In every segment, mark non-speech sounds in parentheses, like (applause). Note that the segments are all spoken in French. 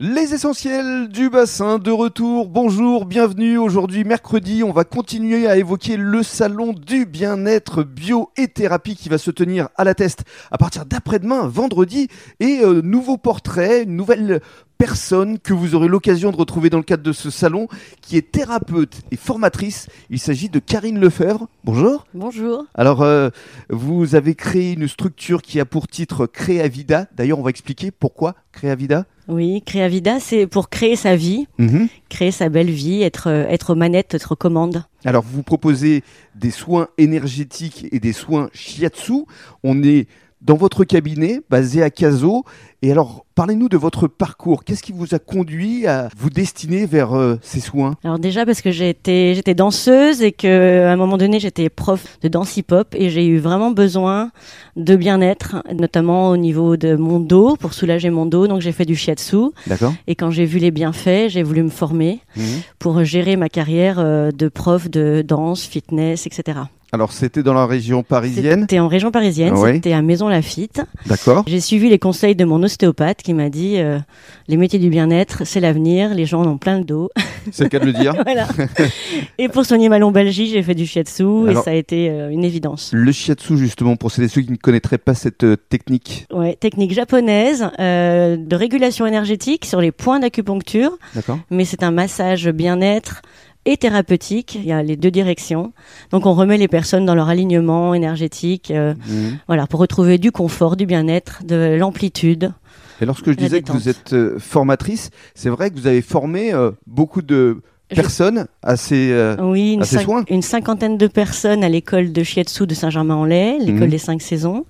Les essentiels du bassin de retour. Bonjour, bienvenue. Aujourd'hui, mercredi, on va continuer à évoquer le salon du bien-être bio et thérapie qui va se tenir à la test à partir d'après-demain, vendredi. Et euh, nouveau portrait, une nouvelle personne que vous aurez l'occasion de retrouver dans le cadre de ce salon, qui est thérapeute et formatrice. Il s'agit de Karine Lefebvre. Bonjour. Bonjour. Alors, euh, vous avez créé une structure qui a pour titre Créavida. D'ailleurs, on va expliquer pourquoi Créavida. Oui, Créavida, c'est pour créer sa vie, Mhm. créer sa belle vie, être, euh, être aux manettes, être aux commandes. Alors, vous proposez des soins énergétiques et des soins shiatsu. On est dans votre cabinet, basé à Caso. Et alors, parlez-nous de votre parcours. Qu'est-ce qui vous a conduit à vous destiner vers euh, ces soins? Alors déjà parce que j'étais danseuse et que à un moment donné j'étais prof de danse hip-hop et j'ai eu vraiment besoin de bien-être, notamment au niveau de mon dos pour soulager mon dos. Donc j'ai fait du shiatsu D'accord et quand j'ai vu les bienfaits, j'ai voulu me former pour gérer ma carrière euh, de prof de danse, fitness, etc. Alors, c'était dans la région parisienne. C'était en région parisienne, c'était à Maison Lafitte. D'accord J'ai suivi les conseils de mon ostéopathe qui m'a dit euh, les métiers du bien-être, c'est l'avenir, les gens en ont plein le dos. C'est le cas de le dire. (laughs) voilà. Et pour soigner ma lombalgie, j'ai fait du shiatsu et ça a été euh, une évidence. Le shiatsu, justement, pour ceux qui ne connaîtraient pas cette euh, technique. Ouais, technique japonaise de régulation énergétique sur les points d'acupuncture, D'accord mais c'est un massage bien-être et thérapeutique. Il y a les deux directions. Donc on remet les personnes dans leur alignement énergétique, euh, Mhm. voilà, pour retrouver du confort, du bien-être, de l'amplitude. Et lorsque je disais que vous êtes euh, formatrice, c'est vrai que vous avez formé euh, beaucoup de Je- personnes à ces... euh, Oui, une, à ces soins une cinquantaine de personnes à l'école de Shiatsu de Saint-Germain-en-Laye, l'école Mhm. des cinq saisons.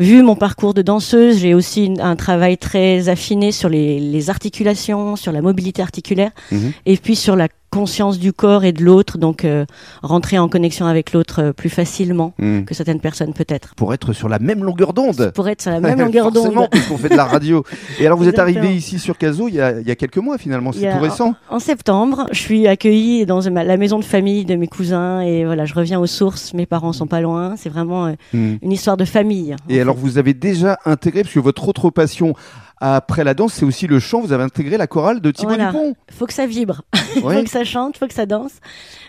Vu mon parcours de danseuse, j'ai aussi une- un travail très affiné sur les, les articulations, sur la mobilité articulaire, Mhm. et puis sur la conscience du corps et de l'autre, donc euh, rentrer en connexion avec l'autre euh, plus facilement Mhm. que certaines personnes peut-être. Pour être sur la même longueur d'onde Pour être sur la même (laughs) longueur Forcément, d'onde. puisqu'on fait de la radio. Et alors, vous êtes arrivé ici sur Caso il y a, il y a quelques mois, finalement. C'est tout récent. En septembre, je suis accueillie dans la maison de famille de mes cousins et voilà, je reviens aux sources. Mes parents sont pas loin. C'est vraiment euh, Mhm. une histoire de famille. Et fait. alors, vous avez déjà intégré, parce que votre autre passion après la danse, c'est aussi le chant. Vous avez intégré la chorale de Thibaut Voilà. Dupont. faut que ça vibre, (laughs) Ouais. faut que ça chante, faut que ça danse,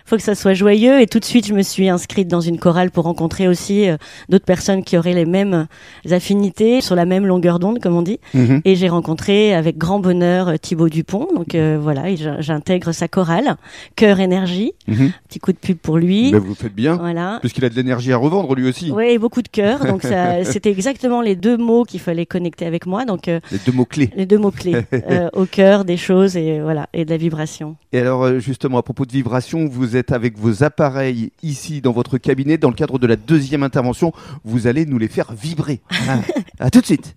faut que ça soit joyeux. Et tout de suite, je me suis inscrite dans une chorale pour rencontrer aussi euh, d'autres personnes qui auraient les mêmes affinités, sur la même longueur d'onde, comme on dit. Mhm. Et j'ai rencontré avec grand bonheur euh, Thibaut Dupont. Donc euh, voilà, j'intègre sa chorale, Cœur Énergie. Mhm. Petit coup de pub pour lui. Ben, vous faites bien, Voilà. puisqu'il a de l'énergie à revendre lui aussi. Et beaucoup de cœur. Donc ça, (laughs) c'était exactement les deux mots qu'il fallait connecter avec moi. Donc euh, Les deux mots-clés. les deux mots clés (laughs) euh, au cœur des choses et voilà et de la vibration. Et alors, euh, justement, à propos de vibration, vous êtes avec vos appareils ici dans votre cabinet. Dans le cadre de la deuxième intervention, vous allez nous les faire vibrer. (laughs) Ah. à tout de suite.